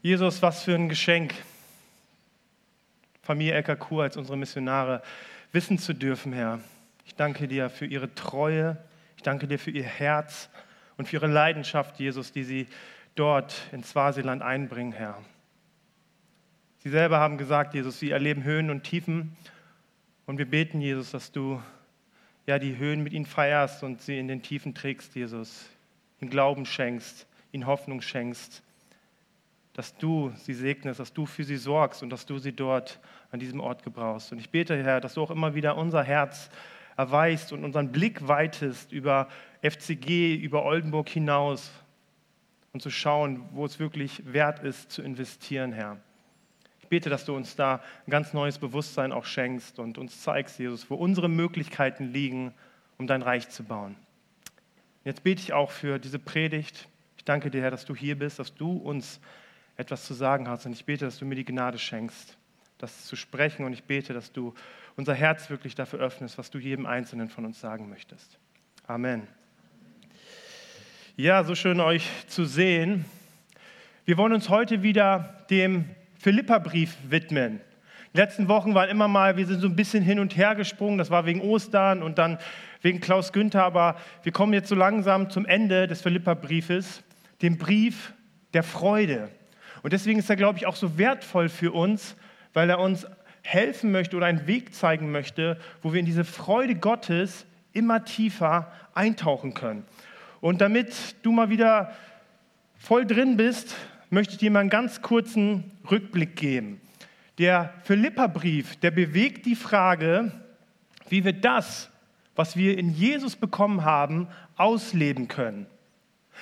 Jesus, was für ein Geschenk, Familie Kur als unsere Missionare wissen zu dürfen, Herr. Ich danke dir für ihre Treue, ich danke dir für ihr Herz und für ihre Leidenschaft, Jesus, die sie dort in Swasiland einbringen, Herr. Sie selber haben gesagt, Jesus, sie erleben Höhen und Tiefen. Und wir beten, Jesus, dass du ja die Höhen mit ihnen feierst und sie in den Tiefen trägst, Jesus, ihnen Glauben schenkst, ihnen Hoffnung schenkst dass du sie segnest, dass du für sie sorgst und dass du sie dort an diesem Ort gebrauchst. Und ich bete, Herr, dass du auch immer wieder unser Herz erweist und unseren Blick weitest über FCG, über Oldenburg hinaus und zu schauen, wo es wirklich wert ist, zu investieren, Herr. Ich bete, dass du uns da ein ganz neues Bewusstsein auch schenkst und uns zeigst, Jesus, wo unsere Möglichkeiten liegen, um dein Reich zu bauen. Jetzt bete ich auch für diese Predigt. Ich danke dir, Herr, dass du hier bist, dass du uns etwas zu sagen hast. Und ich bete, dass du mir die Gnade schenkst, das zu sprechen. Und ich bete, dass du unser Herz wirklich dafür öffnest, was du jedem Einzelnen von uns sagen möchtest. Amen. Ja, so schön euch zu sehen. Wir wollen uns heute wieder dem Philipperbrief widmen. Letzten Wochen waren immer mal, wir sind so ein bisschen hin und her gesprungen. Das war wegen Ostern und dann wegen Klaus Günther. Aber wir kommen jetzt so langsam zum Ende des Philipperbriefes, dem Brief der Freude. Und deswegen ist er, glaube ich, auch so wertvoll für uns, weil er uns helfen möchte oder einen Weg zeigen möchte, wo wir in diese Freude Gottes immer tiefer eintauchen können. Und damit du mal wieder voll drin bist, möchte ich dir mal einen ganz kurzen Rückblick geben. Der Philipperbrief, der bewegt die Frage, wie wir das, was wir in Jesus bekommen haben, ausleben können.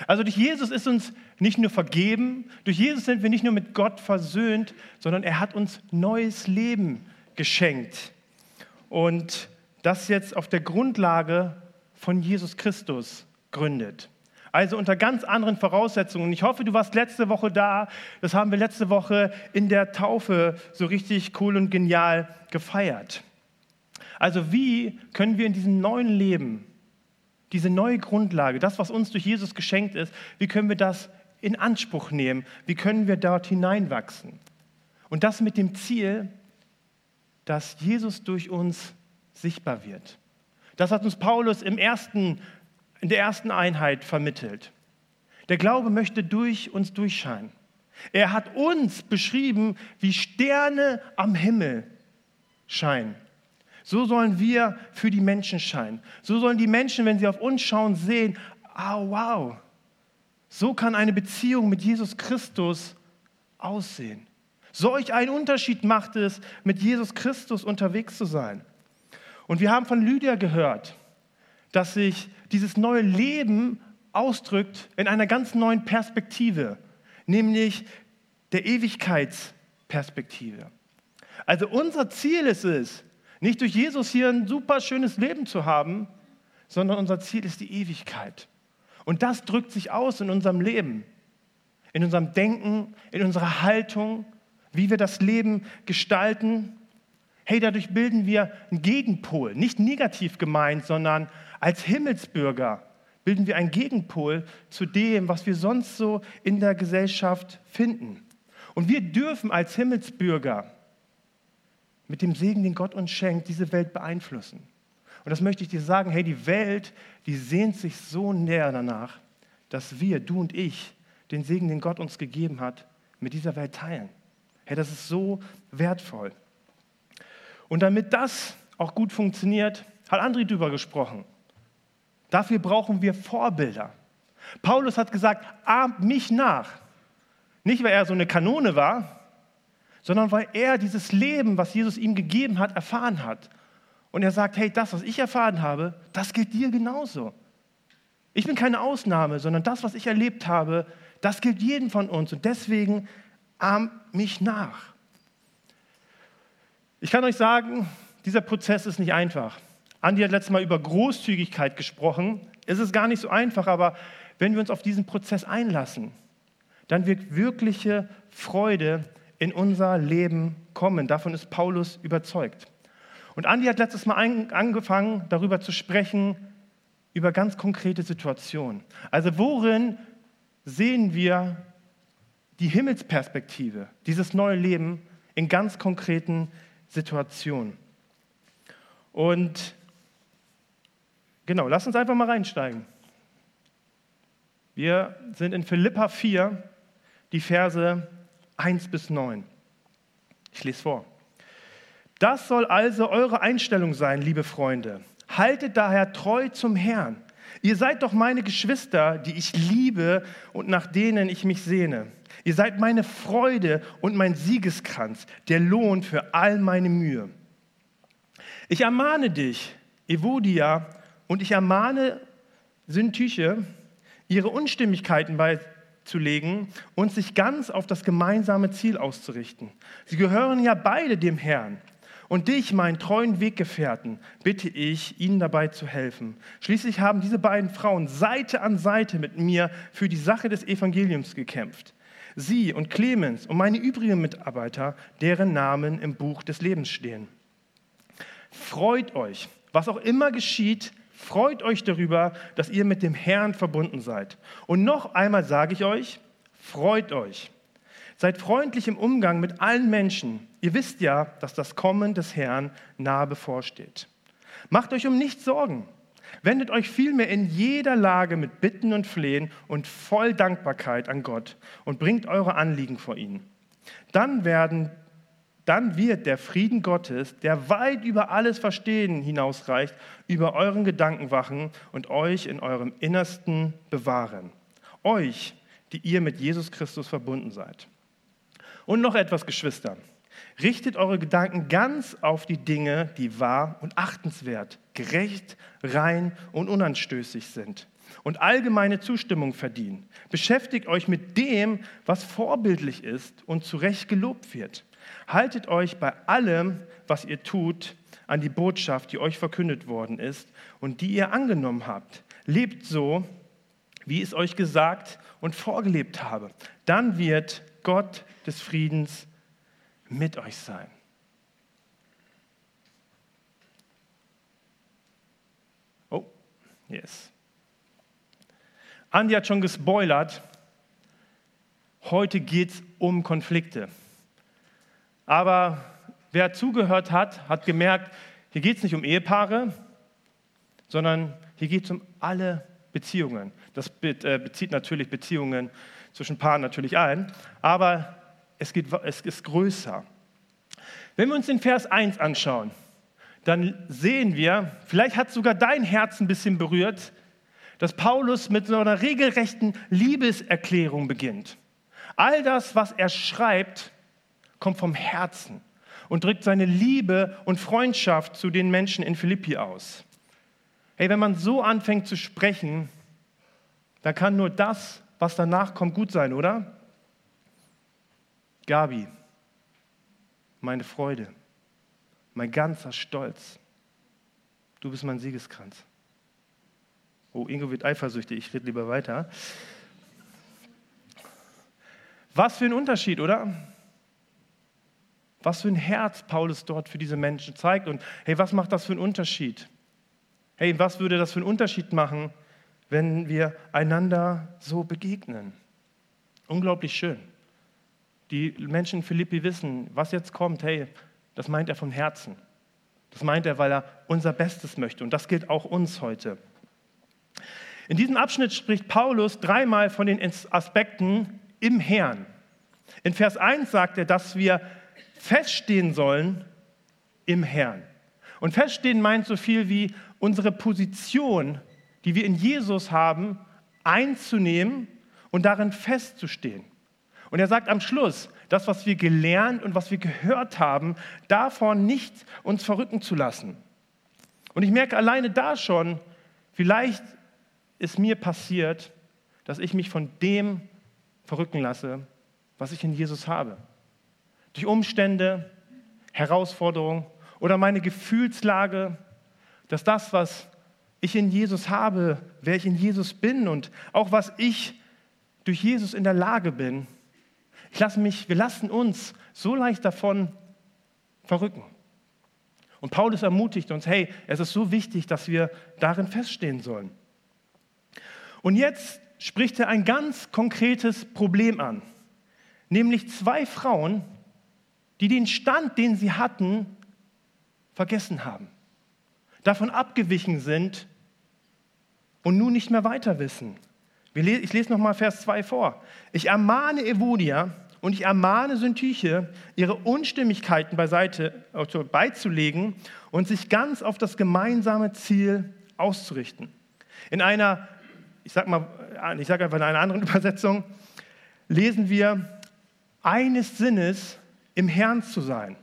Also durch Jesus ist uns nicht nur vergeben, durch Jesus sind wir nicht nur mit Gott versöhnt, sondern er hat uns neues Leben geschenkt. Und das jetzt auf der Grundlage von Jesus Christus gründet. Also unter ganz anderen Voraussetzungen. Ich hoffe, du warst letzte Woche da. Das haben wir letzte Woche in der Taufe so richtig cool und genial gefeiert. Also wie können wir in diesem neuen Leben diese neue Grundlage, das, was uns durch Jesus geschenkt ist, wie können wir das in Anspruch nehmen? Wie können wir dort hineinwachsen? Und das mit dem Ziel, dass Jesus durch uns sichtbar wird. Das hat uns Paulus im ersten, in der ersten Einheit vermittelt. Der Glaube möchte durch uns durchscheinen. Er hat uns beschrieben, wie Sterne am Himmel scheinen. So sollen wir für die Menschen scheinen. So sollen die Menschen, wenn sie auf uns schauen, sehen, ah wow, so kann eine Beziehung mit Jesus Christus aussehen. Solch einen Unterschied macht es, mit Jesus Christus unterwegs zu sein. Und wir haben von Lydia gehört, dass sich dieses neue Leben ausdrückt in einer ganz neuen Perspektive, nämlich der Ewigkeitsperspektive. Also unser Ziel ist es, nicht durch Jesus hier ein super schönes Leben zu haben, sondern unser Ziel ist die Ewigkeit. Und das drückt sich aus in unserem Leben, in unserem Denken, in unserer Haltung, wie wir das Leben gestalten. Hey, dadurch bilden wir einen Gegenpol, nicht negativ gemeint, sondern als Himmelsbürger bilden wir einen Gegenpol zu dem, was wir sonst so in der Gesellschaft finden. Und wir dürfen als Himmelsbürger mit dem Segen, den Gott uns schenkt, diese Welt beeinflussen. Und das möchte ich dir sagen, hey, die Welt, die sehnt sich so näher danach, dass wir, du und ich, den Segen, den Gott uns gegeben hat, mit dieser Welt teilen. Hey, das ist so wertvoll. Und damit das auch gut funktioniert, hat André drüber gesprochen. Dafür brauchen wir Vorbilder. Paulus hat gesagt, ahmt mich nach. Nicht, weil er so eine Kanone war, sondern weil er dieses Leben, was Jesus ihm gegeben hat, erfahren hat. Und er sagt, hey, das, was ich erfahren habe, das gilt dir genauso. Ich bin keine Ausnahme, sondern das, was ich erlebt habe, das gilt jedem von uns. Und deswegen arm mich nach. Ich kann euch sagen, dieser Prozess ist nicht einfach. Andi hat letztes Mal über Großzügigkeit gesprochen. Es ist gar nicht so einfach, aber wenn wir uns auf diesen Prozess einlassen, dann wird wirkliche Freude in unser Leben kommen. Davon ist Paulus überzeugt. Und Andi hat letztes Mal angefangen, darüber zu sprechen, über ganz konkrete Situationen. Also worin sehen wir die Himmelsperspektive, dieses neue Leben in ganz konkreten Situationen. Und genau, lass uns einfach mal reinsteigen. Wir sind in Philippa 4, die Verse 1 bis 9. Ich lese vor. Das soll also eure Einstellung sein, liebe Freunde. Haltet daher treu zum Herrn. Ihr seid doch meine Geschwister, die ich liebe und nach denen ich mich sehne. Ihr seid meine Freude und mein Siegeskranz, der Lohn für all meine Mühe. Ich ermahne dich, Evodia, und ich ermahne Syntyche, ihre Unstimmigkeiten beizulegen und sich ganz auf das gemeinsame Ziel auszurichten. Sie gehören ja beide dem Herrn. Und dich, meinen treuen Weggefährten, bitte ich, ihnen dabei zu helfen. Schließlich haben diese beiden Frauen Seite an Seite mit mir für die Sache des Evangeliums gekämpft. Sie und Clemens und meine übrigen Mitarbeiter, deren Namen im Buch des Lebens stehen. Freut euch, was auch immer geschieht, freut euch darüber, dass ihr mit dem Herrn verbunden seid. Und noch einmal sage ich euch, freut euch. Seid freundlich im Umgang mit allen Menschen. Ihr wisst ja, dass das Kommen des Herrn nahe bevorsteht. Macht euch um nichts Sorgen. Wendet euch vielmehr in jeder Lage mit Bitten und Flehen und voll Dankbarkeit an Gott und bringt eure Anliegen vor ihn. Dann werden dann wird der Frieden Gottes, der weit über alles Verstehen hinausreicht, über euren Gedanken wachen und euch in eurem Innersten bewahren. Euch, die ihr mit Jesus Christus verbunden seid. Und noch etwas, Geschwister. Richtet eure Gedanken ganz auf die Dinge, die wahr und achtenswert, gerecht, rein und unanstößig sind und allgemeine Zustimmung verdienen. Beschäftigt euch mit dem, was vorbildlich ist und zu Recht gelobt wird. Haltet euch bei allem, was ihr tut, an die Botschaft, die euch verkündet worden ist und die ihr angenommen habt. Lebt so, wie es euch gesagt und vorgelebt habe. Dann wird Gott des Friedens mit euch sein. Oh, yes. Andi hat schon gespoilert. Heute geht es um Konflikte. Aber wer zugehört hat, hat gemerkt, hier geht es nicht um Ehepaare, sondern hier geht es um alle Beziehungen. Das äh, bezieht natürlich Beziehungen zwischen Paaren natürlich ein, aber es, geht, es ist größer. Wenn wir uns den Vers 1 anschauen, dann sehen wir, vielleicht hat sogar dein Herz ein bisschen berührt, dass Paulus mit so einer regelrechten Liebeserklärung beginnt. All das, was er schreibt, kommt vom Herzen und drückt seine Liebe und Freundschaft zu den Menschen in Philippi aus. Hey, wenn man so anfängt zu sprechen, dann kann nur das, was danach kommt, gut sein, oder? Gabi, meine Freude, mein ganzer Stolz, du bist mein Siegeskranz. Oh, Ingo wird eifersüchtig, ich rede lieber weiter. Was für ein Unterschied, oder? Was für ein Herz Paulus dort für diese Menschen zeigt. Und hey, was macht das für einen Unterschied? Hey, was würde das für einen Unterschied machen, wenn wir einander so begegnen? Unglaublich schön. Die Menschen in Philippi wissen, was jetzt kommt, hey, das meint er vom Herzen. Das meint er, weil er unser Bestes möchte. Und das gilt auch uns heute. In diesem Abschnitt spricht Paulus dreimal von den Aspekten im Herrn. In Vers 1 sagt er, dass wir feststehen sollen im Herrn. Und feststehen meint so viel wie unsere Position, die wir in Jesus haben, einzunehmen und darin festzustehen. Und er sagt am Schluss, das, was wir gelernt und was wir gehört haben, davon nicht uns verrücken zu lassen. Und ich merke alleine da schon, vielleicht ist mir passiert, dass ich mich von dem verrücken lasse, was ich in Jesus habe durch Umstände, Herausforderungen oder meine Gefühlslage, dass das, was ich in Jesus habe, wer ich in Jesus bin und auch was ich durch Jesus in der Lage bin, ich lasse mich, wir lassen uns so leicht davon verrücken. Und Paulus ermutigt uns, hey, es ist so wichtig, dass wir darin feststehen sollen. Und jetzt spricht er ein ganz konkretes Problem an. nämlich zwei Frauen, die den Stand, den sie hatten, vergessen haben, davon abgewichen sind und nun nicht mehr weiter wissen. Ich lese nochmal Vers 2 vor. Ich ermahne Evodia und ich ermahne Syntyche, ihre Unstimmigkeiten beiseite also beizulegen und sich ganz auf das gemeinsame Ziel auszurichten. In einer, ich sage mal, ich sage einfach in einer anderen Übersetzung, lesen wir, eines Sinnes im Herrn zu sein.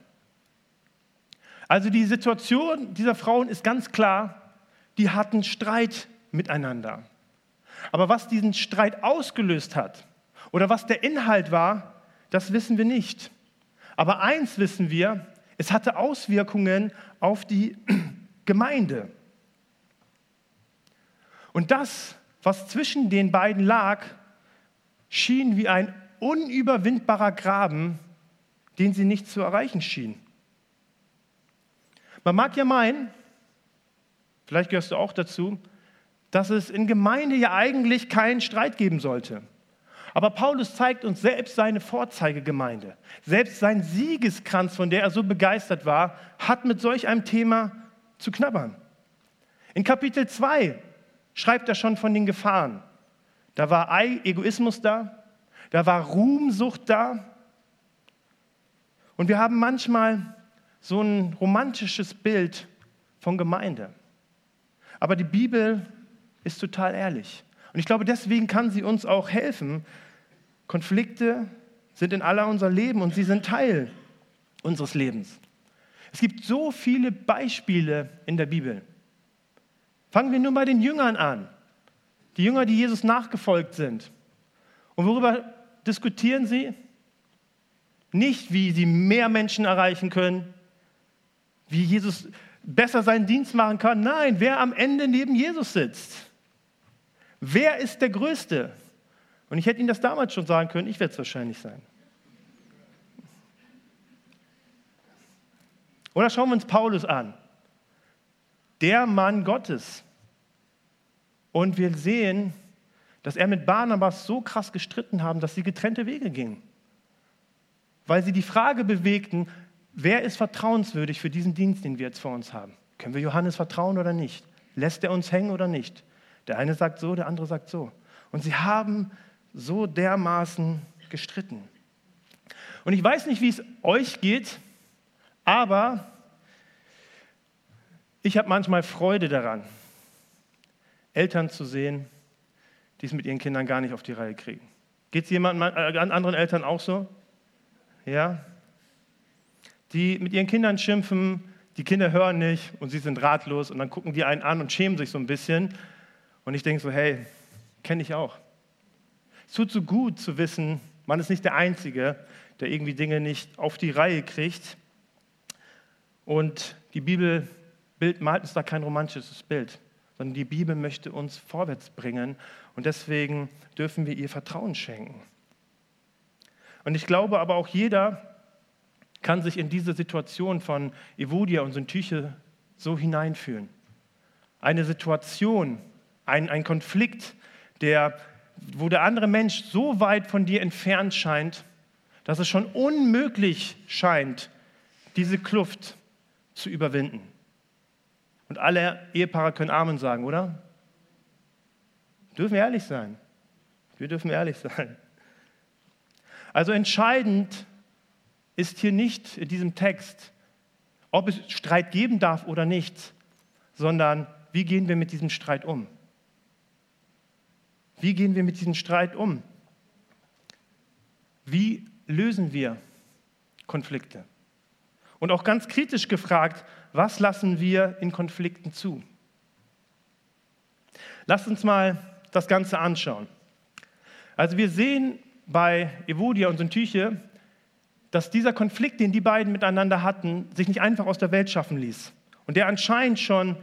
Also die Situation dieser Frauen ist ganz klar, die hatten Streit miteinander. Aber was diesen Streit ausgelöst hat oder was der Inhalt war, das wissen wir nicht. Aber eins wissen wir, es hatte Auswirkungen auf die Gemeinde. Und das, was zwischen den beiden lag, schien wie ein unüberwindbarer Graben, den sie nicht zu erreichen schien. Man mag ja meinen, vielleicht gehörst du auch dazu, dass es in Gemeinde ja eigentlich keinen Streit geben sollte. Aber Paulus zeigt uns selbst seine Vorzeigegemeinde. Selbst sein Siegeskranz, von der er so begeistert war, hat mit solch einem Thema zu knabbern. In Kapitel 2 schreibt er schon von den Gefahren. Da war Egoismus da, da war Ruhmsucht da. Und wir haben manchmal so ein romantisches Bild von Gemeinde. Aber die Bibel ist total ehrlich. Und ich glaube, deswegen kann sie uns auch helfen. Konflikte sind in aller unser Leben und sie sind Teil unseres Lebens. Es gibt so viele Beispiele in der Bibel. Fangen wir nur bei den Jüngern an. Die Jünger, die Jesus nachgefolgt sind. Und worüber diskutieren sie? Nicht, wie sie mehr Menschen erreichen können, wie Jesus besser seinen Dienst machen kann. Nein, wer am Ende neben Jesus sitzt. Wer ist der Größte? Und ich hätte Ihnen das damals schon sagen können, ich werde es wahrscheinlich sein. Oder schauen wir uns Paulus an. Der Mann Gottes. Und wir sehen, dass er mit Barnabas so krass gestritten haben, dass sie getrennte Wege gingen. Weil sie die Frage bewegten, wer ist vertrauenswürdig für diesen Dienst, den wir jetzt vor uns haben? Können wir Johannes vertrauen oder nicht? Lässt er uns hängen oder nicht? Der eine sagt so, der andere sagt so. Und sie haben so dermaßen gestritten. Und ich weiß nicht, wie es euch geht, aber ich habe manchmal Freude daran, Eltern zu sehen, die es mit ihren Kindern gar nicht auf die Reihe kriegen. Geht es jemandem, äh, an anderen Eltern auch so? Ja? Die mit ihren Kindern schimpfen, die Kinder hören nicht und sie sind ratlos und dann gucken die einen an und schämen sich so ein bisschen und ich denke so, hey, kenne ich auch. Es tut so gut zu wissen, man ist nicht der Einzige, der irgendwie Dinge nicht auf die Reihe kriegt. Und die Bibel malt uns da kein romantisches Bild, sondern die Bibel möchte uns vorwärts bringen und deswegen dürfen wir ihr Vertrauen schenken. Und ich glaube aber auch jeder kann sich in diese Situation von Evodia und Syntyche so hineinfühlen. Eine Situation, ein, ein Konflikt, der, wo der andere Mensch so weit von dir entfernt scheint, dass es schon unmöglich scheint, diese Kluft zu überwinden. Und alle Ehepaare können Amen sagen, oder? Dürfen wir ehrlich sein. Wir dürfen ehrlich sein. Also entscheidend ist hier nicht in diesem Text, ob es Streit geben darf oder nicht, sondern wie gehen wir mit diesem Streit um? Wie gehen wir mit diesem Streit um? Wie lösen wir Konflikte? Und auch ganz kritisch gefragt, was lassen wir in Konflikten zu? Lasst uns mal das Ganze anschauen. Also wir sehen bei Evodia und Syntyche, dass dieser Konflikt, den die beiden miteinander hatten, sich nicht einfach aus der Welt schaffen ließ und der anscheinend schon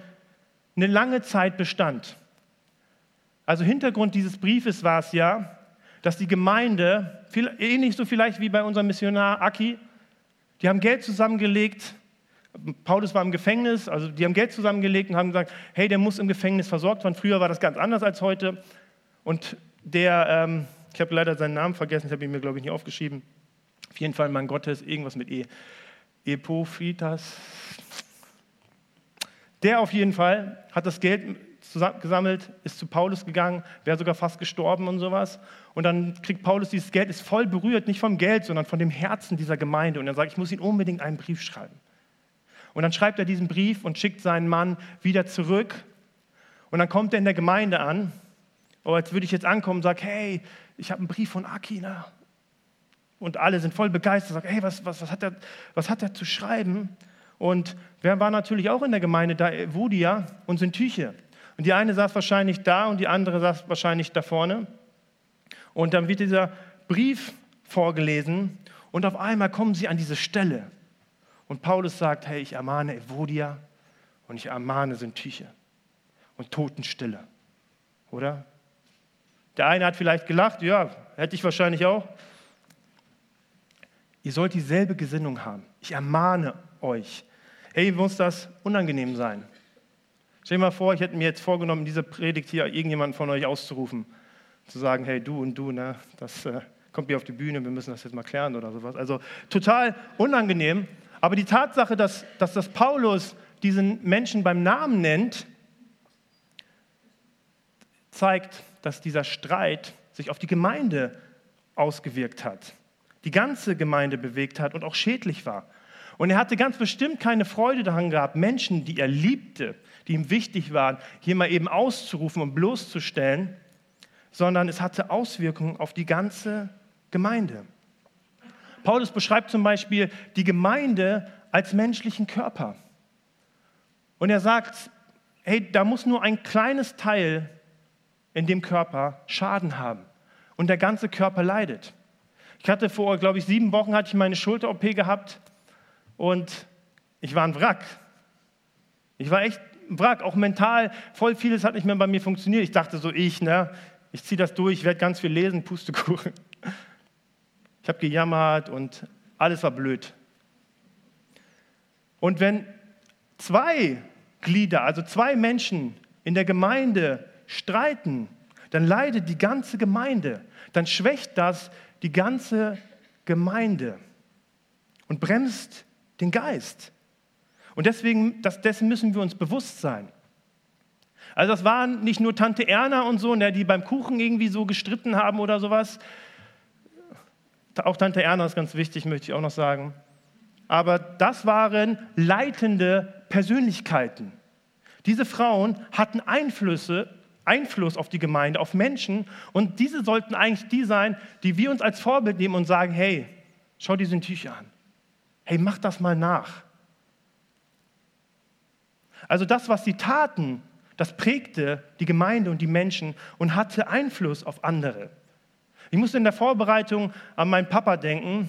eine lange Zeit bestand. Also Hintergrund dieses Briefes war es ja, dass die Gemeinde, ähnlich so vielleicht wie bei unserem Missionar Aki, die haben Geld zusammengelegt. Paulus war im Gefängnis, also die haben Geld zusammengelegt und haben gesagt, hey, der muss im Gefängnis versorgt werden. Früher war das ganz anders als heute. Und der, ähm, Ich habe leider seinen Namen vergessen, ich habe ihn mir, glaube ich, nicht aufgeschrieben. Auf jeden Fall Mann Gottes, irgendwas mit E. Epophitas. Der auf jeden Fall hat das Geld gesammelt, ist zu Paulus gegangen, wäre sogar fast gestorben und sowas. Und dann kriegt Paulus dieses Geld, ist voll berührt, nicht vom Geld, sondern von dem Herzen dieser Gemeinde. Und er sagt, ich muss ihn unbedingt einen Brief schreiben. Und dann schreibt er diesen Brief und schickt seinen Mann wieder zurück. Und dann kommt er in der Gemeinde an. Oh, als würde ich jetzt ankommen und sage, hey, ich habe einen Brief von Akina. Und alle sind voll begeistert, sagen, hey, was, was, was, hat er, was hat er zu schreiben? Und wer war natürlich auch in der Gemeinde da? Wodia und Syntyche. Und die eine saß wahrscheinlich da und die andere saß wahrscheinlich da vorne. Und dann wird dieser Brief vorgelesen und auf einmal kommen sie an diese Stelle. Und Paulus sagt, hey, ich ermahne Evodia und ich ermahne Syntyche und Totenstille. Oder? Der eine hat vielleicht gelacht, ja, hätte ich wahrscheinlich auch. Ihr sollt dieselbe Gesinnung haben. Ich ermahne euch. Hey, muss das unangenehm sein? Stell dir mal vor, ich hätte mir jetzt vorgenommen, in dieser Predigt hier irgendjemanden von euch auszurufen. Zu sagen, hey, du und du, ne, das äh, kommt hier auf die Bühne, wir müssen das jetzt mal klären oder sowas. Also total unangenehm. Aber die Tatsache, dass, dass das Paulus diesen Menschen beim Namen nennt, zeigt, dass dieser Streit sich auf die Gemeinde ausgewirkt hat, die ganze Gemeinde bewegt hat und auch schädlich war. Und er hatte ganz bestimmt keine Freude daran gehabt, Menschen, die er liebte, die ihm wichtig waren, hier mal eben auszurufen und bloßzustellen, sondern es hatte Auswirkungen auf die ganze Gemeinde. Paulus beschreibt zum Beispiel die Gemeinde als menschlichen Körper. Und er sagt, hey, da muss nur ein kleines Teil in dem Körper Schaden haben und der ganze Körper leidet. Ich hatte vor, glaube ich, sieben Wochen hatte ich meine Schulter-OP gehabt und ich war ein Wrack. Ich war echt ein Wrack, auch mental. Voll vieles hat nicht mehr bei mir funktioniert. Ich dachte so, ich, ne, ich ziehe das durch, ich werde ganz viel lesen, Pustekuchen. Ich habe gejammert und alles war blöd. Und wenn zwei Glieder, also zwei Menschen in der Gemeinde streiten, dann leidet die ganze Gemeinde. Dann schwächt das die ganze Gemeinde und bremst den Geist. Und deswegen, das, dessen müssen wir uns bewusst sein. Also das waren nicht nur Tante Erna und so, ne, die beim Kuchen irgendwie so gestritten haben oder sowas. Auch Tante Erna ist ganz wichtig, möchte ich auch noch sagen. Aber das waren leitende Persönlichkeiten. Diese Frauen hatten Einflüsse, Einfluss auf die Gemeinde, auf Menschen. Und diese sollten eigentlich die sein, die wir uns als Vorbild nehmen und sagen, hey, schau diese Tücher an. Hey, mach das mal nach. Also das, was sie taten, das prägte die Gemeinde und die Menschen und hatte Einfluss auf andere. Ich musste in der Vorbereitung an meinen Papa denken.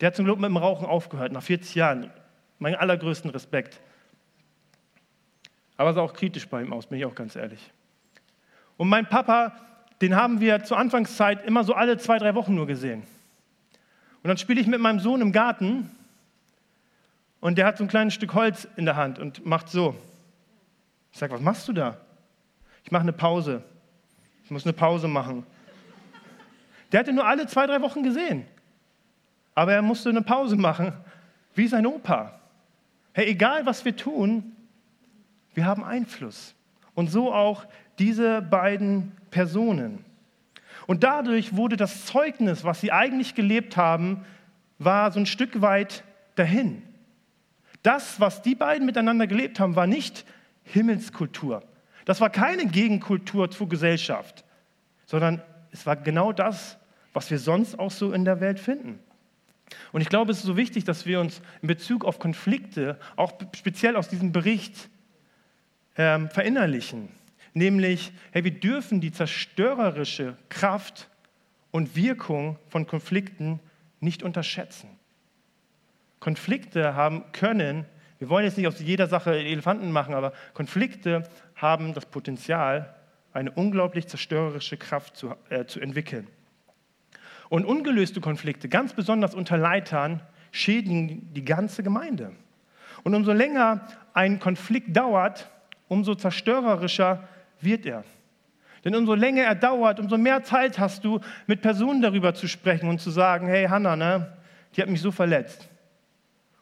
Der hat zum Glück mit dem Rauchen aufgehört, nach 40 Jahren. Meinen allergrößten Respekt. Aber es sah auch kritisch bei ihm aus, bin ich auch ganz ehrlich. Und mein Papa, den haben wir zur Anfangszeit immer so alle zwei, drei Wochen nur gesehen. Und dann spiele ich mit meinem Sohn im Garten und der hat so ein kleines Stück Holz in der Hand und macht so. Ich sage, was machst du da? Ich mache eine Pause. Ich muss eine Pause machen. Der hatte nur alle zwei, drei Wochen gesehen. Aber er musste eine Pause machen, wie sein Opa. Hey, egal was wir tun, wir haben Einfluss. Und so auch diese beiden Personen. Und dadurch wurde das Zeugnis, was sie eigentlich gelebt haben, war so ein Stück weit dahin. Das, was die beiden miteinander gelebt haben, war nicht Himmelskultur. Das war keine Gegenkultur zur Gesellschaft, sondern es war genau das, was wir sonst auch so in der Welt finden. Und ich glaube, es ist so wichtig, dass wir uns in Bezug auf Konflikte, auch speziell aus diesem Bericht, ähm, verinnerlichen. Nämlich, hey, wir dürfen die zerstörerische Kraft und Wirkung von Konflikten nicht unterschätzen. Konflikte haben können, wir wollen jetzt nicht aus jeder Sache Elefanten machen, aber Konflikte haben das Potenzial, eine unglaublich zerstörerische Kraft zu, äh, zu entwickeln. Und ungelöste Konflikte, ganz besonders unter Leitern, schädigen die ganze Gemeinde. Und umso länger ein Konflikt dauert, umso zerstörerischer wird er. Denn umso länger er dauert, umso mehr Zeit hast du, mit Personen darüber zu sprechen und zu sagen, hey Hannah, ne, die hat mich so verletzt.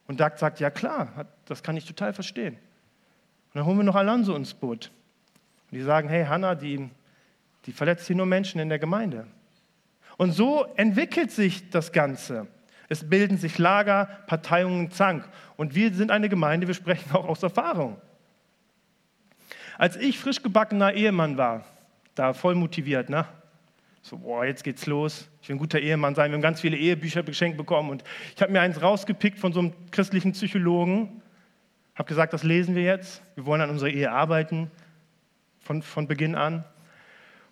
Und Doug sagt, ja klar, das kann ich total verstehen. Und dann holen wir noch Alonso ins Boot. Und die sagen, hey Hannah, die, die verletzt hier nur Menschen in der Gemeinde. Und so entwickelt sich das Ganze. Es bilden sich Lager, Parteiungen, Zank. Und wir sind eine Gemeinde, wir sprechen auch aus Erfahrung. Als ich frisch gebackener Ehemann war, da voll motiviert, ne? So, boah, jetzt geht's los. Ich will ein guter Ehemann sein. Wir haben ganz viele Ehebücher geschenkt bekommen und ich habe mir eins rausgepickt von so einem christlichen Psychologen. Habe gesagt, das lesen wir jetzt. Wir wollen an unserer Ehe arbeiten von, von Beginn an.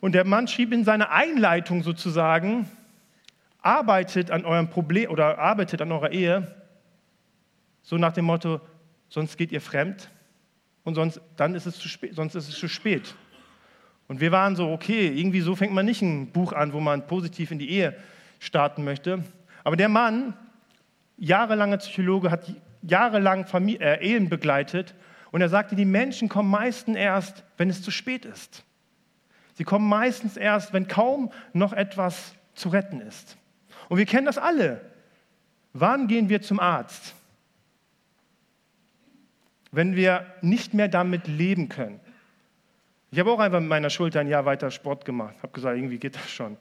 Und der Mann schrieb in seiner Einleitung sozusagen, arbeitet an eurem Problem oder arbeitet an eurer Ehe, so nach dem Motto, sonst geht ihr fremd und sonst, dann ist es zu spät, sonst ist es zu spät. Und wir waren so, okay, irgendwie so fängt man nicht ein Buch an, wo man positiv in die Ehe starten möchte. Aber der Mann, jahrelanger Psychologe, hat jahrelang Familie, äh, Ehen begleitet und er sagte, die Menschen kommen meistens erst, wenn es zu spät ist. Sie kommen meistens erst, wenn kaum noch etwas zu retten ist. Und wir kennen das alle. Wann gehen wir zum Arzt? Wenn wir nicht mehr damit leben können. Ich habe auch einfach mit meiner Schulter ein Jahr weiter Sport gemacht. Habe gesagt, irgendwie geht das schon.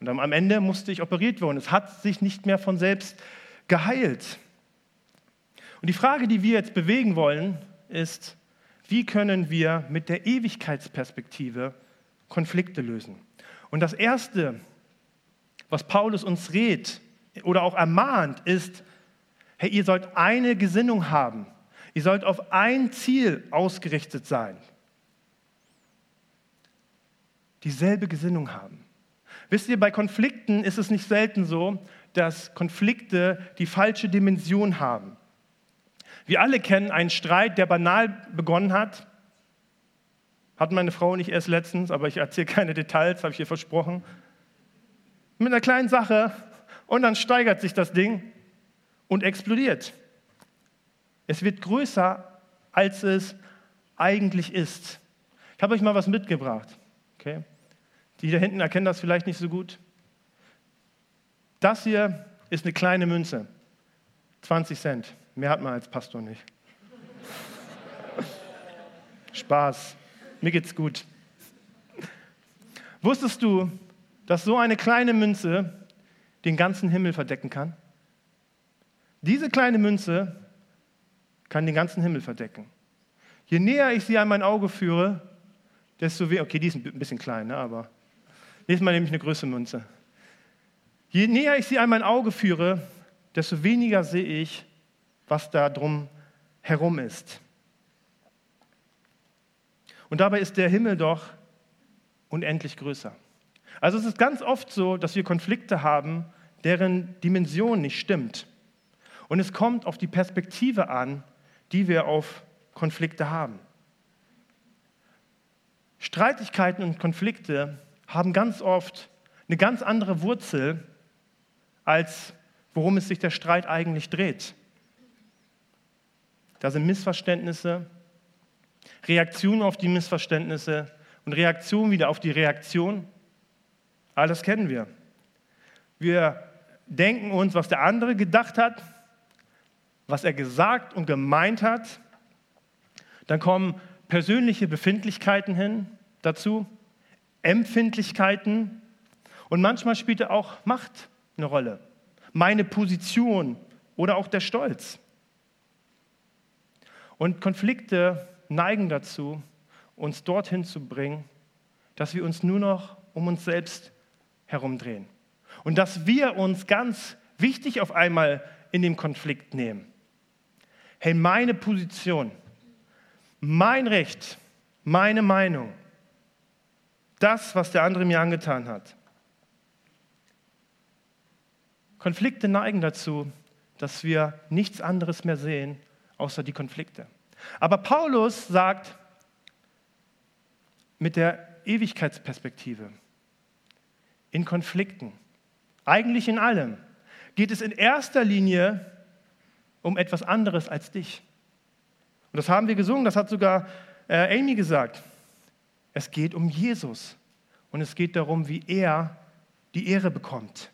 Und am Ende musste ich operiert werden. Es hat sich nicht mehr von selbst geheilt. Und die Frage, die wir jetzt bewegen wollen, ist, wie können wir mit der Ewigkeitsperspektive Konflikte lösen? Und das Erste, was Paulus uns rät oder auch ermahnt, ist, hey, ihr sollt eine Gesinnung haben. Ihr sollt auf ein Ziel ausgerichtet sein dieselbe Gesinnung haben. Wisst ihr, bei Konflikten ist es nicht selten so, dass Konflikte die falsche Dimension haben. Wir alle kennen einen Streit, der banal begonnen hat. Hat meine Frau nicht erst letztens, aber ich erzähle keine Details, habe ich ihr versprochen. Mit einer kleinen Sache und dann steigert sich das Ding und explodiert. Es wird größer, als es eigentlich ist. Ich habe euch mal was mitgebracht. Okay? Die da hinten erkennen das vielleicht nicht so gut. Das hier ist eine kleine Münze. 20 Cent. Mehr hat man als Pastor nicht. Spaß. Mir geht's gut. Wusstest du, dass so eine kleine Münze den ganzen Himmel verdecken kann? Diese kleine Münze kann den ganzen Himmel verdecken. Je näher ich sie an mein Auge führe, desto weniger. Okay, die ist ein bisschen klein, ne, aber Nächstes Mal nehme ich eine größere Münze. Je näher ich sie an mein Auge führe, desto weniger sehe ich, was da drum herum ist. Und dabei ist der Himmel doch unendlich größer. Also es ist ganz oft so, dass wir Konflikte haben, deren Dimension nicht stimmt. Und es kommt auf die Perspektive an, die wir auf Konflikte haben. Streitigkeiten und Konflikte haben ganz oft eine ganz andere Wurzel, als worum es sich der Streit eigentlich dreht. Da sind Missverständnisse, Reaktionen auf die Missverständnisse und Reaktionen wieder auf die Reaktion. All das kennen wir. Wir denken uns, was der andere gedacht hat, was er gesagt und gemeint hat. Dann kommen persönliche Befindlichkeiten hin dazu. Empfindlichkeiten und manchmal spielt auch Macht eine Rolle. Meine Position oder auch der Stolz. Und Konflikte neigen dazu, uns dorthin zu bringen, dass wir uns nur noch um uns selbst herumdrehen. Und dass wir uns ganz wichtig auf einmal in dem Konflikt nehmen. Hey, meine Position, mein Recht, meine Meinung, das, was der andere mir angetan hat. Konflikte neigen dazu, dass wir nichts anderes mehr sehen, außer die Konflikte. Aber Paulus sagt mit der Ewigkeitsperspektive, in Konflikten, eigentlich in allem, geht es in erster Linie um etwas anderes als dich. Und das haben wir gesungen, das hat sogar äh, Amy gesagt. Es geht um Jesus. und es geht darum, wie er die Ehre bekommt.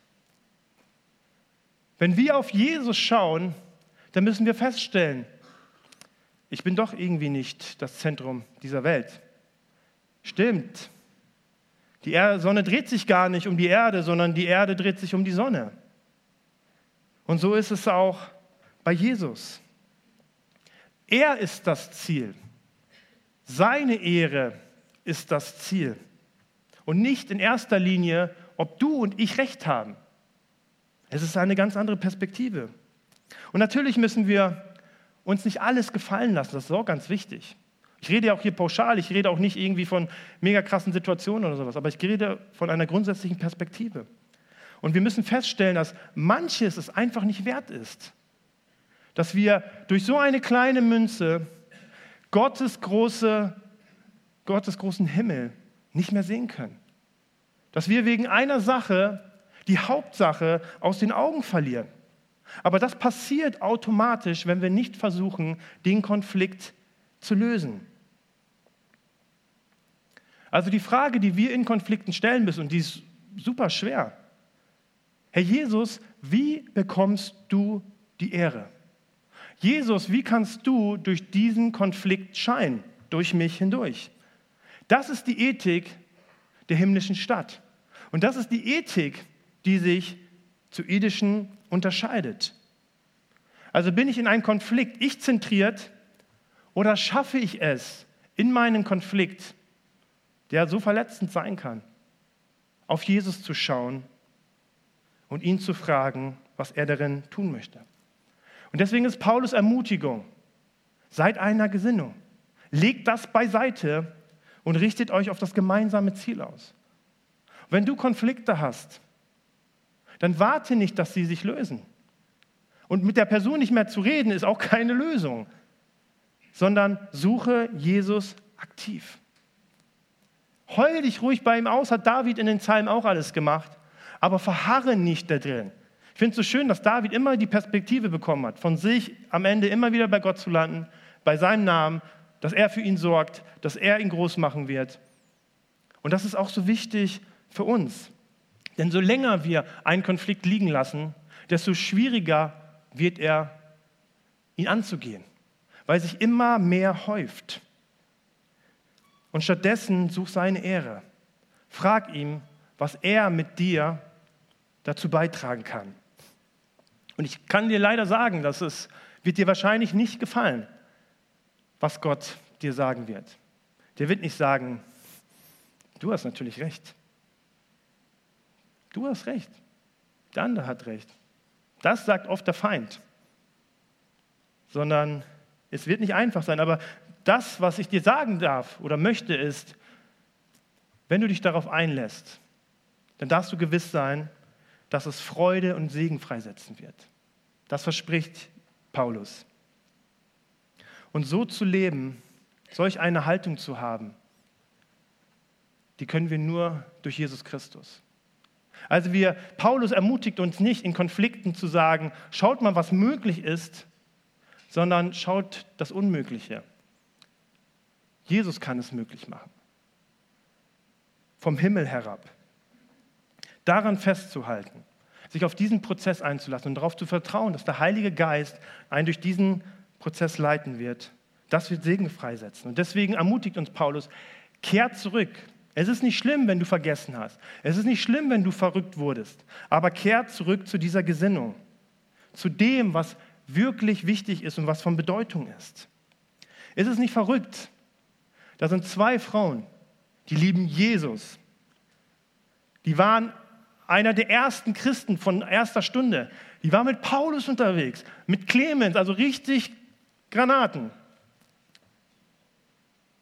Wenn wir auf Jesus schauen, dann müssen wir feststellen, ich bin doch irgendwie nicht das Zentrum dieser Welt. Stimmt. Die Sonne dreht sich gar nicht um die Erde, sondern die Erde dreht sich um die Sonne. Und so ist es auch bei Jesus. Er ist das Ziel. Seine Ehre ist das Ziel. Und nicht in erster Linie, ob du und ich recht haben. Es ist eine ganz andere Perspektive. Und natürlich müssen wir uns nicht alles gefallen lassen, das ist auch ganz wichtig. Ich rede ja auch hier pauschal, ich rede auch nicht irgendwie von mega krassen Situationen oder sowas, aber ich rede von einer grundsätzlichen Perspektive. Und wir müssen feststellen, dass manches es einfach nicht wert ist. Dass wir durch so eine kleine Münze Gottes, große, Gottes großen Himmel nicht mehr sehen können. Dass wir wegen einer Sache die Hauptsache aus den Augen verlieren. Aber das passiert automatisch, wenn wir nicht versuchen, den Konflikt zu lösen. Also die Frage, die wir in Konflikten stellen müssen, und die ist super schwer. Herr Jesus, wie bekommst du die Ehre? Jesus, wie kannst du durch diesen Konflikt scheinen, durch mich hindurch? Das ist die Ethik der himmlischen Stadt. Und das ist die Ethik, die sich zu idischen unterscheidet. Also bin ich in einem Konflikt ich zentriert oder schaffe ich es in meinem Konflikt, der so verletzend sein kann, auf Jesus zu schauen und ihn zu fragen, was er darin tun möchte. Und deswegen ist Paulus Ermutigung, seid einer Gesinnung, legt das beiseite und richtet euch auf das gemeinsame Ziel aus. Wenn du Konflikte hast, dann warte nicht, dass sie sich lösen. Und mit der Person nicht mehr zu reden, ist auch keine Lösung, sondern suche Jesus aktiv. Heul dich ruhig bei ihm aus, hat David in den Psalmen auch alles gemacht, aber verharre nicht da drin. Ich finde es so schön, dass David immer die Perspektive bekommen hat, von sich am Ende immer wieder bei Gott zu landen, bei seinem Namen, dass er für ihn sorgt, dass er ihn groß machen wird. Und das ist auch so wichtig für uns. Denn so länger wir einen Konflikt liegen lassen, desto schwieriger wird er, ihn anzugehen, weil sich immer mehr häuft. Und stattdessen such seine Ehre. Frag ihn, was er mit dir dazu beitragen kann. Und ich kann dir leider sagen, dass es wird dir wahrscheinlich nicht gefallen, was Gott dir sagen wird. Der wird nicht sagen, du hast natürlich recht. Du hast recht. Der andere hat recht. Das sagt oft der Feind. Sondern es wird nicht einfach sein. Aber das, was ich dir sagen darf oder möchte, ist, wenn du dich darauf einlässt, dann darfst du gewiss sein, dass es Freude und Segen freisetzen wird. Das verspricht Paulus. Und so zu leben, solch eine Haltung zu haben, die können wir nur durch Jesus Christus. Also wir, Paulus ermutigt uns nicht, in Konflikten zu sagen, schaut mal, was möglich ist, sondern schaut das Unmögliche. Jesus kann es möglich machen. Vom Himmel herab daran festzuhalten, sich auf diesen Prozess einzulassen und darauf zu vertrauen, dass der Heilige Geist einen durch diesen Prozess leiten wird, das wird Segen freisetzen. Und deswegen ermutigt uns Paulus, kehrt zurück. Es ist nicht schlimm, wenn du vergessen hast. Es ist nicht schlimm, wenn du verrückt wurdest. Aber kehrt zurück zu dieser Gesinnung, zu dem, was wirklich wichtig ist und was von Bedeutung ist. Ist es nicht verrückt? Da sind zwei Frauen, die lieben Jesus. Die waren einer der ersten Christen von erster Stunde, die war mit Paulus unterwegs, mit Clemens, also richtig Granaten.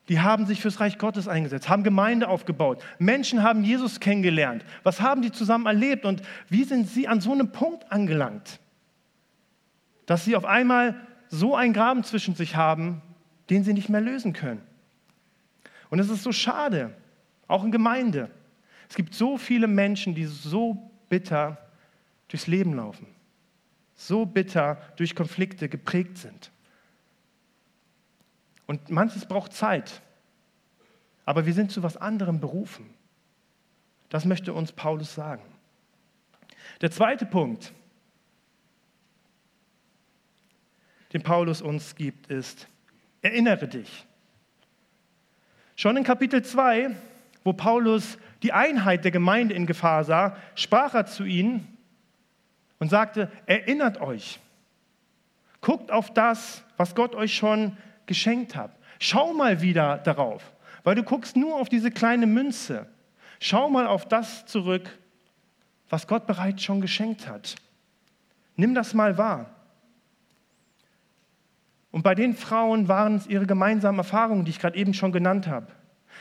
Die haben sich fürs Reich Gottes eingesetzt, haben Gemeinde aufgebaut. Menschen haben Jesus kennengelernt. Was haben die zusammen erlebt und wie sind sie an so einem Punkt angelangt, dass sie auf einmal so einen Graben zwischen sich haben, den sie nicht mehr lösen können? Und es ist so schade, auch in Gemeinde. Es gibt so viele Menschen, die so bitter durchs Leben laufen, so bitter durch Konflikte geprägt sind. Und manches braucht Zeit, aber wir sind zu was anderem berufen. Das möchte uns Paulus sagen. Der zweite Punkt, den Paulus uns gibt, ist, erinnere dich. Schon in Kapitel 2, wo Paulus die Einheit der Gemeinde in Gefahr sah, sprach er zu ihnen und sagte, erinnert euch, guckt auf das, was Gott euch schon geschenkt hat. Schau mal wieder darauf, weil du guckst nur auf diese kleine Münze. Schau mal auf das zurück, was Gott bereits schon geschenkt hat. Nimm das mal wahr. Und bei den Frauen waren es ihre gemeinsamen Erfahrungen, die ich gerade eben schon genannt habe.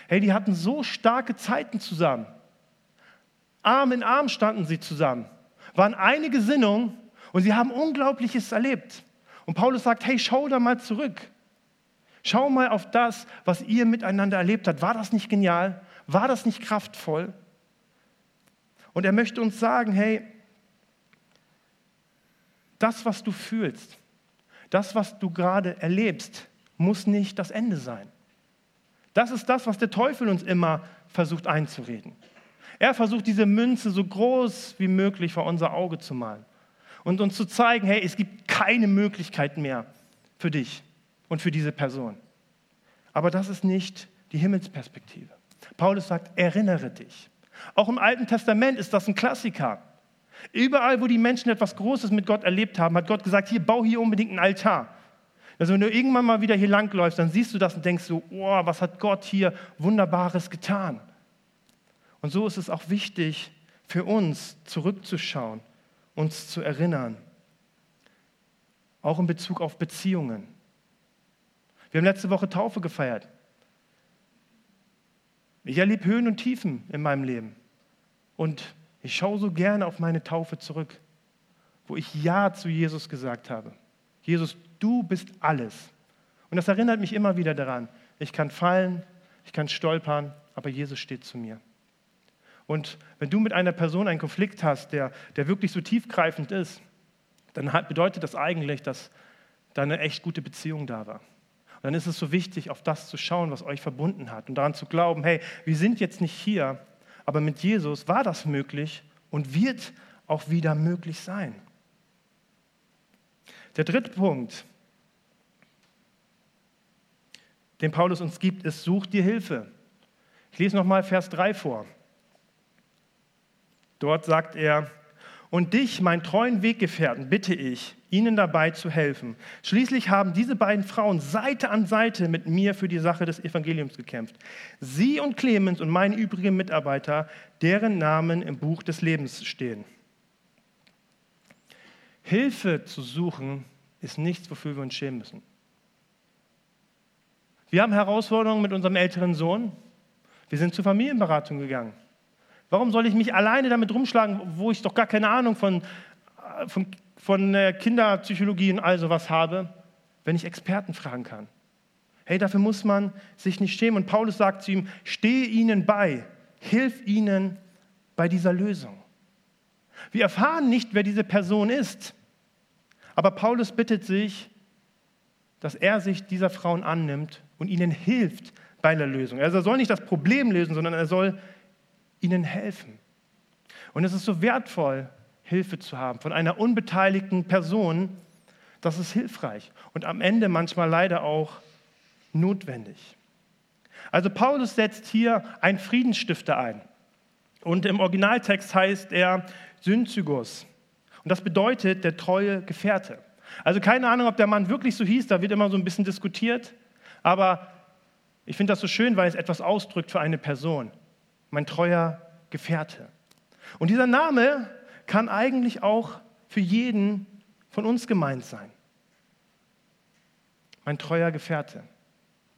Hey, die hatten so starke Zeiten zusammen. Arm in Arm standen sie zusammen, waren eine Gesinnung und sie haben Unglaubliches erlebt. Und Paulus sagt, hey, schau da mal zurück. Schau mal auf das, was ihr miteinander erlebt habt. War das nicht genial? War das nicht kraftvoll? Und er möchte uns sagen, hey, das, was du fühlst, das, was du gerade erlebst, muss nicht das Ende sein. Das ist das, was der Teufel uns immer versucht einzureden. Er versucht, diese Münze so groß wie möglich vor unser Auge zu malen und uns zu zeigen, hey, es gibt keine Möglichkeit mehr für dich und für diese Person. Aber das ist nicht die Himmelsperspektive. Paulus sagt, erinnere dich. Auch im Alten Testament ist das ein Klassiker. Überall, wo die Menschen etwas Großes mit Gott erlebt haben, hat Gott gesagt, hier, bau hier unbedingt einen Altar. Also wenn du irgendwann mal wieder hier langläufst, dann siehst du das und denkst so, oh, was hat Gott hier Wunderbares getan. Und so ist es auch wichtig für uns, zurückzuschauen, uns zu erinnern. Auch in Bezug auf Beziehungen. Wir haben letzte Woche Taufe gefeiert. Ich erlebe Höhen und Tiefen in meinem Leben. Und ich schaue so gerne auf meine Taufe zurück, wo ich Ja zu Jesus gesagt habe. Jesus, du bist alles. Und das erinnert mich immer wieder daran. Ich kann fallen, ich kann stolpern, aber Jesus steht zu mir. Und wenn du mit einer Person einen Konflikt hast, der, der wirklich so tiefgreifend ist, dann bedeutet das eigentlich, dass da eine echt gute Beziehung da war. Und dann ist es so wichtig, auf das zu schauen, was euch verbunden hat und daran zu glauben, hey, wir sind jetzt nicht hier, aber mit Jesus war das möglich und wird auch wieder möglich sein. Der dritte Punkt, den Paulus uns gibt, ist, such dir Hilfe. Ich lese nochmal Vers 3 vor. Dort sagt er, und dich, mein treuen Weggefährten, bitte ich, ihnen dabei zu helfen. Schließlich haben diese beiden Frauen Seite an Seite mit mir für die Sache des Evangeliums gekämpft. Sie und Clemens und meine übrigen Mitarbeiter, deren Namen im Buch des Lebens stehen. Hilfe zu suchen ist nichts, wofür wir uns schämen müssen. Wir haben Herausforderungen mit unserem älteren Sohn. Wir sind zur Familienberatung gegangen. Warum soll ich mich alleine damit rumschlagen, wo ich doch gar keine Ahnung von, von, von äh, Kinderpsychologie und all sowas habe, wenn ich Experten fragen kann? Hey, dafür muss man sich nicht schämen. Und Paulus sagt zu ihm, stehe ihnen bei, hilf ihnen bei dieser Lösung. Wir erfahren nicht, wer diese Person ist, aber Paulus bittet sich, dass er sich dieser Frauen annimmt und ihnen hilft bei der Lösung. Also er soll nicht das Problem lösen, sondern er soll ihnen helfen. Und es ist so wertvoll, Hilfe zu haben von einer unbeteiligten Person. Das ist hilfreich und am Ende manchmal leider auch notwendig. Also Paulus setzt hier einen Friedensstifter ein. Und im Originaltext heißt er Synzygos. Und das bedeutet der treue Gefährte. Also keine Ahnung, ob der Mann wirklich so hieß, da wird immer so ein bisschen diskutiert. Aber ich finde das so schön, weil es etwas ausdrückt für eine Person mein treuer Gefährte. Und dieser Name kann eigentlich auch für jeden von uns gemeint sein. Mein treuer Gefährte.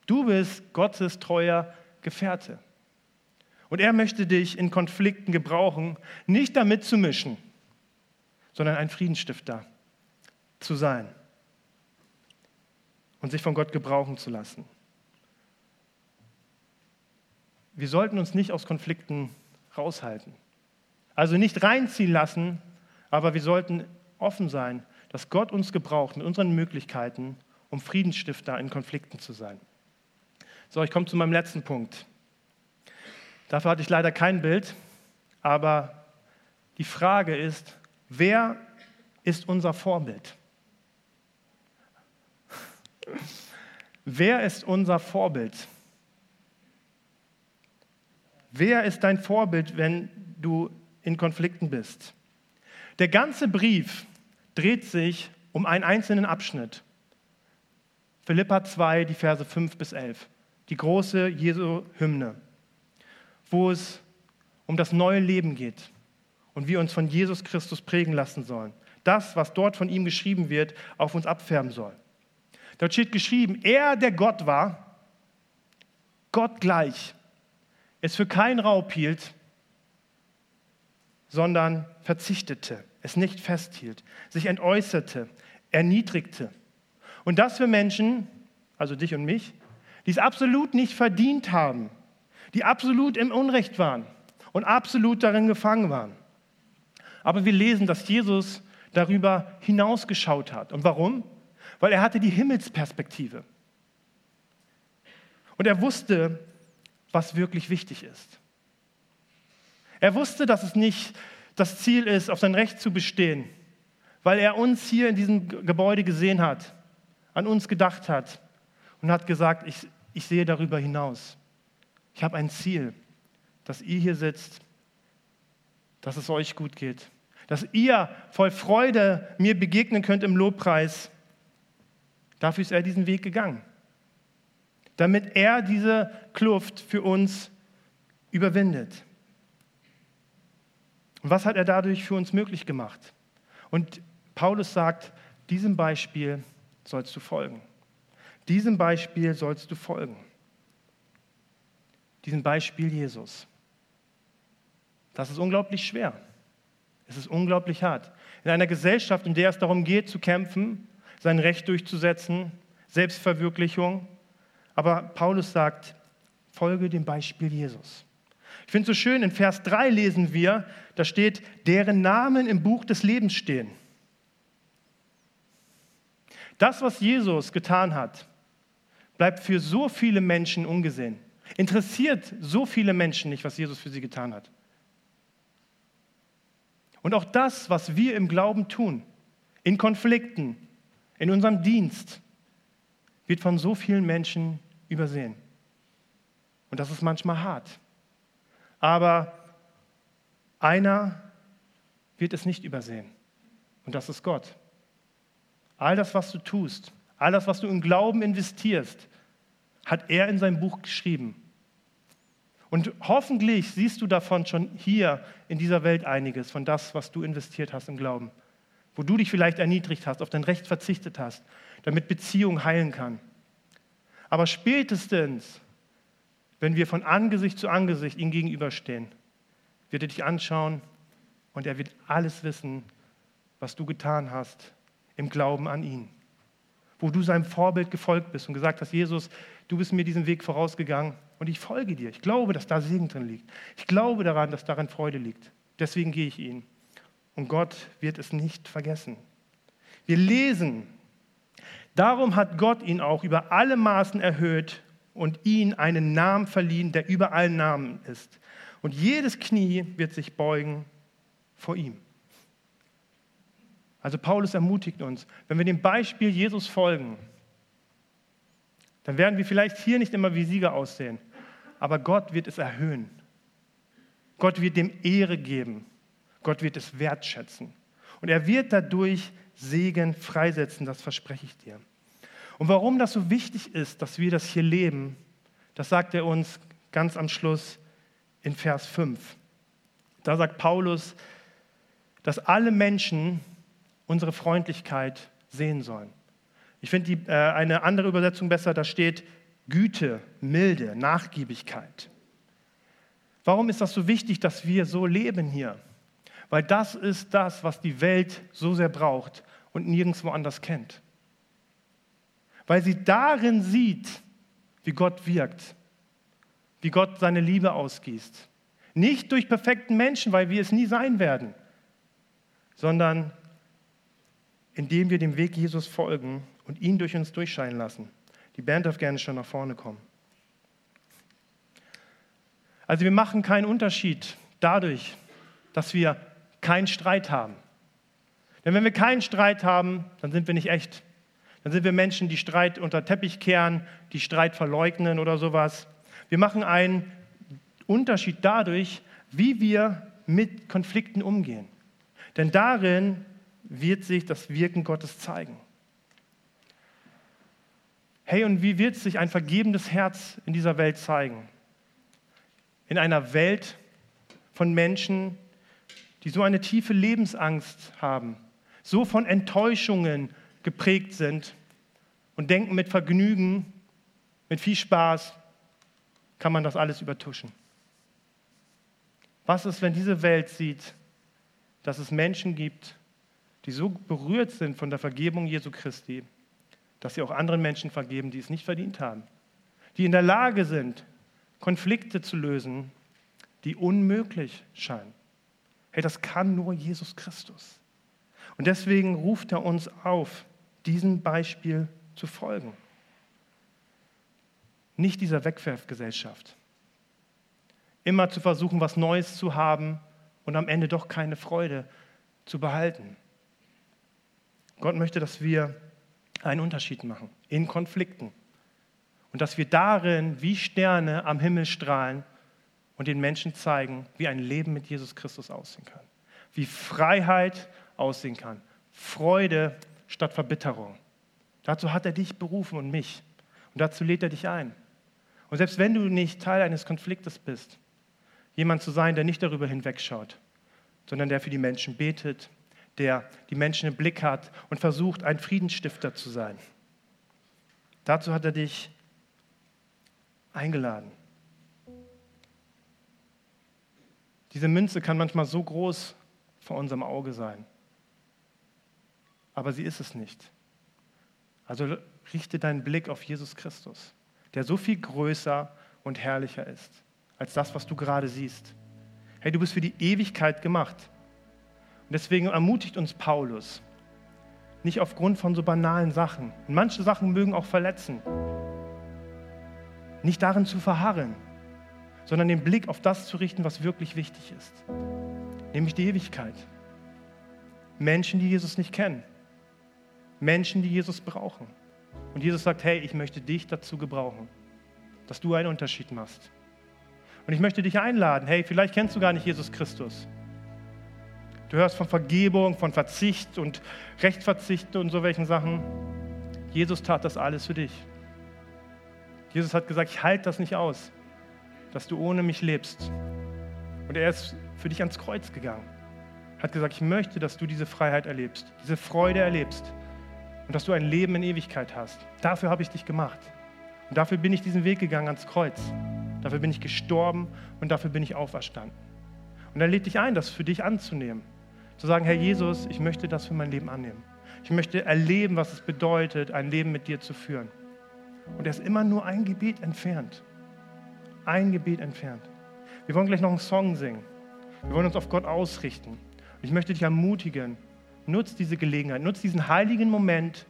Du bist Gottes treuer Gefährte. Und er möchte dich in Konflikten gebrauchen, nicht damit zu mischen, sondern ein Friedensstifter zu sein und sich von Gott gebrauchen zu lassen wir sollten uns nicht aus Konflikten raushalten. Also nicht reinziehen lassen, aber wir sollten offen sein, dass Gott uns gebraucht mit unseren Möglichkeiten, um Friedensstifter in Konflikten zu sein. So, ich komme zu meinem letzten Punkt. Dafür hatte ich leider kein Bild, Aber die Frage ist, wer ist unser Vorbild? Wer ist unser Vorbild? Wer ist dein Vorbild, wenn du in Konflikten bist? Der ganze Brief dreht sich um einen einzelnen Abschnitt. Philippa 2, die Verse 5 bis 11. Die große Jesu-Hymne, wo es um das neue Leben geht und wir uns von Jesus Christus prägen lassen sollen. Das, was dort von ihm geschrieben wird, auf uns abfärben soll. Dort steht geschrieben, er, der Gott war, Gott gleich, es für keinen Raub hielt, sondern verzichtete, es nicht festhielt, sich entäußerte, erniedrigte. Und das für Menschen, also dich und mich, die es absolut nicht verdient haben, die absolut im Unrecht waren und absolut darin gefangen waren. Aber wir lesen, dass Jesus darüber hinausgeschaut hat. Und warum? Weil er hatte die Himmelsperspektive. Und er wusste, was wirklich wichtig ist. Er wusste, dass es nicht das Ziel ist, auf sein Recht zu bestehen, weil er uns hier in diesem Gebäude gesehen hat, an uns gedacht hat und hat gesagt, ich, ich sehe darüber hinaus. Ich habe ein Ziel, dass ihr hier sitzt, dass es euch gut geht, dass ihr voll Freude mir begegnen könnt im Lobpreis. Dafür ist er diesen Weg gegangen damit er diese Kluft für uns überwindet. Und was hat er dadurch für uns möglich gemacht? Und Paulus sagt, diesem Beispiel sollst du folgen. Diesem Beispiel sollst du folgen. Diesem Beispiel Jesus. Das ist unglaublich schwer. Es ist unglaublich hart. In einer Gesellschaft, in der es darum geht, zu kämpfen, sein Recht durchzusetzen, Selbstverwirklichung, aber Paulus sagt, folge dem Beispiel Jesus. Ich finde es so schön, in Vers 3 lesen wir, da steht, deren Namen im Buch des Lebens stehen. Das, was Jesus getan hat, bleibt für so viele Menschen ungesehen. Interessiert so viele Menschen nicht, was Jesus für sie getan hat. Und auch das, was wir im Glauben tun, in Konflikten, in unserem Dienst, wird von so vielen Menschen übersehen. Und das ist manchmal hart. Aber einer wird es nicht übersehen. Und das ist Gott. All das, was du tust, all das, was du im Glauben investierst, hat er in seinem Buch geschrieben. Und hoffentlich siehst du davon schon hier in dieser Welt einiges, von das, was du investiert hast im Glauben. Wo du dich vielleicht erniedrigt hast, auf dein Recht verzichtet hast, damit Beziehung heilen kann. Aber spätestens, wenn wir von Angesicht zu Angesicht ihm gegenüberstehen, wird er dich anschauen und er wird alles wissen, was du getan hast im Glauben an ihn. Wo du seinem Vorbild gefolgt bist und gesagt hast, Jesus, du bist mir diesen Weg vorausgegangen und ich folge dir. Ich glaube, dass da Segen drin liegt. Ich glaube daran, dass darin Freude liegt. Deswegen gehe ich ihn. Und Gott wird es nicht vergessen. Wir lesen Darum hat Gott ihn auch über alle Maßen erhöht und ihn einen Namen verliehen, der über allen Namen ist. Und jedes Knie wird sich beugen vor ihm. Also Paulus ermutigt uns, wenn wir dem Beispiel Jesus folgen, dann werden wir vielleicht hier nicht immer wie Sieger aussehen, aber Gott wird es erhöhen. Gott wird dem Ehre geben. Gott wird es wertschätzen. Und er wird dadurch Segen freisetzen, das verspreche ich dir. Und warum das so wichtig ist, dass wir das hier leben, das sagt er uns ganz am Schluss in Vers 5. Da sagt Paulus, dass alle Menschen unsere Freundlichkeit sehen sollen. Ich finde äh, eine andere Übersetzung besser, da steht Güte, Milde, Nachgiebigkeit. Warum ist das so wichtig, dass wir so leben hier? Weil das ist das, was die Welt so sehr braucht und nirgendwo anders kennt. Weil sie darin sieht, wie Gott wirkt, wie Gott seine Liebe ausgießt. Nicht durch perfekten Menschen, weil wir es nie sein werden, sondern indem wir dem Weg Jesus folgen und ihn durch uns durchscheinen lassen. Die Band darf gerne schon nach vorne kommen. Also wir machen keinen Unterschied dadurch, dass wir keinen Streit haben. Denn wenn wir keinen Streit haben, dann sind wir nicht echt. Dann sind wir Menschen, die Streit unter Teppich kehren, die Streit verleugnen oder sowas. Wir machen einen Unterschied dadurch, wie wir mit Konflikten umgehen. Denn darin wird sich das Wirken Gottes zeigen. Hey, und wie wird sich ein vergebendes Herz in dieser Welt zeigen? In einer Welt von Menschen, die so eine tiefe Lebensangst haben, so von Enttäuschungen geprägt sind und denken mit Vergnügen, mit viel Spaß, kann man das alles übertuschen. Was ist, wenn diese Welt sieht, dass es Menschen gibt, die so berührt sind von der Vergebung Jesu Christi, dass sie auch anderen Menschen vergeben, die es nicht verdient haben, die in der Lage sind, Konflikte zu lösen, die unmöglich scheinen. Hey, das kann nur Jesus Christus. Und deswegen ruft er uns auf, diesem Beispiel zu folgen. Nicht dieser Wegwerfgesellschaft. Immer zu versuchen, was Neues zu haben und am Ende doch keine Freude zu behalten. Gott möchte, dass wir einen Unterschied machen in Konflikten und dass wir darin wie Sterne am Himmel strahlen und den Menschen zeigen, wie ein Leben mit Jesus Christus aussehen kann, wie Freiheit aussehen kann, Freude statt Verbitterung. Dazu hat er dich berufen und mich und dazu lädt er dich ein. Und selbst wenn du nicht Teil eines Konfliktes bist, jemand zu sein, der nicht darüber hinwegschaut, sondern der für die Menschen betet, der die Menschen im Blick hat und versucht, ein Friedensstifter zu sein. Dazu hat er dich eingeladen. Diese Münze kann manchmal so groß vor unserem Auge sein, aber sie ist es nicht. Also richte deinen Blick auf Jesus Christus, der so viel größer und herrlicher ist als das, was du gerade siehst. Hey, du bist für die Ewigkeit gemacht. Und deswegen ermutigt uns Paulus, nicht aufgrund von so banalen Sachen. Und manche Sachen mögen auch verletzen. Nicht darin zu verharren, sondern den Blick auf das zu richten, was wirklich wichtig ist. Nämlich die Ewigkeit. Menschen, die Jesus nicht kennen. Menschen, die Jesus brauchen. Und Jesus sagt, hey, ich möchte dich dazu gebrauchen, dass du einen Unterschied machst. Und ich möchte dich einladen, hey, vielleicht kennst du gar nicht Jesus Christus. Du hörst von Vergebung, von Verzicht und Rechtsverzicht und so welchen Sachen. Jesus tat das alles für dich. Jesus hat gesagt, ich halte das nicht aus, dass du ohne mich lebst. Und er ist für dich ans Kreuz gegangen. Hat gesagt, ich möchte, dass du diese Freiheit erlebst, diese Freude erlebst und dass du ein Leben in Ewigkeit hast. Dafür habe ich dich gemacht. Und dafür bin ich diesen Weg gegangen ans Kreuz. Dafür bin ich gestorben und dafür bin ich auferstanden. Und er lädt dich ein, das für dich anzunehmen. Zu sagen, Herr Jesus, ich möchte das für mein Leben annehmen. Ich möchte erleben, was es bedeutet, ein Leben mit dir zu führen. Und er ist immer nur ein Gebet entfernt. Ein Gebet entfernt. Wir wollen gleich noch einen Song singen. Wir wollen uns auf Gott ausrichten. Und ich möchte dich ermutigen, nutz diese Gelegenheit, nutz diesen heiligen Moment,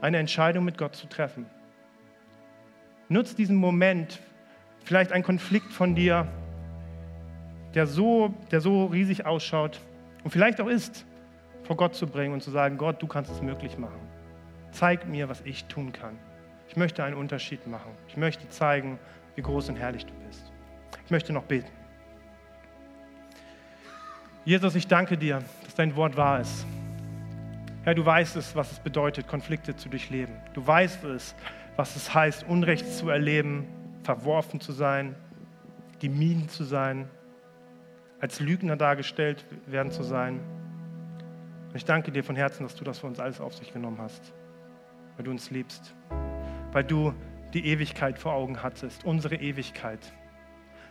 eine Entscheidung mit Gott zu treffen. Nutz diesen Moment, vielleicht ein Konflikt von dir, der so, der so riesig ausschaut, und vielleicht auch ist, vor Gott zu bringen und zu sagen, Gott, du kannst es möglich machen. Zeig mir, was ich tun kann. Ich möchte einen Unterschied machen. Ich möchte zeigen, wie groß und herrlich du bist. Ich möchte noch beten. Jesus, ich danke dir, dass dein Wort wahr ist. Herr, du weißt es, was es bedeutet, Konflikte zu durchleben. Du weißt es, was es heißt, Unrecht zu erleben, verworfen zu sein, gemieden zu sein, als Lügner dargestellt werden zu sein. Und ich danke dir von Herzen, dass du das für uns alles auf sich genommen hast, weil du uns liebst, weil du die Ewigkeit vor Augen hattest, unsere Ewigkeit.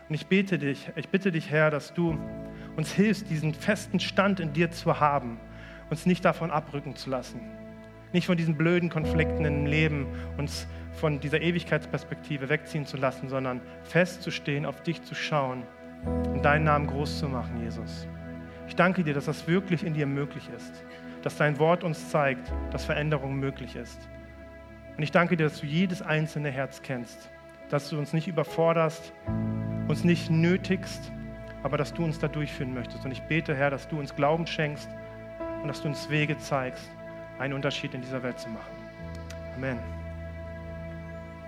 Und ich bete dich, ich bitte dich, Herr, dass du uns hilfst, diesen festen Stand in dir zu haben, uns nicht davon abrücken zu lassen, nicht von diesen blöden Konflikten im Leben, uns von dieser Ewigkeitsperspektive wegziehen zu lassen, sondern festzustehen, auf dich zu schauen und deinen Namen groß zu machen, Jesus. Ich danke dir, dass das wirklich in dir möglich ist, dass dein Wort uns zeigt, dass Veränderung möglich ist. Und ich danke dir, dass du jedes einzelne Herz kennst, dass du uns nicht überforderst, uns nicht nötigst, aber dass du uns da durchführen möchtest. Und ich bete, Herr, dass du uns Glauben schenkst und dass du uns Wege zeigst, einen Unterschied in dieser Welt zu machen. Amen.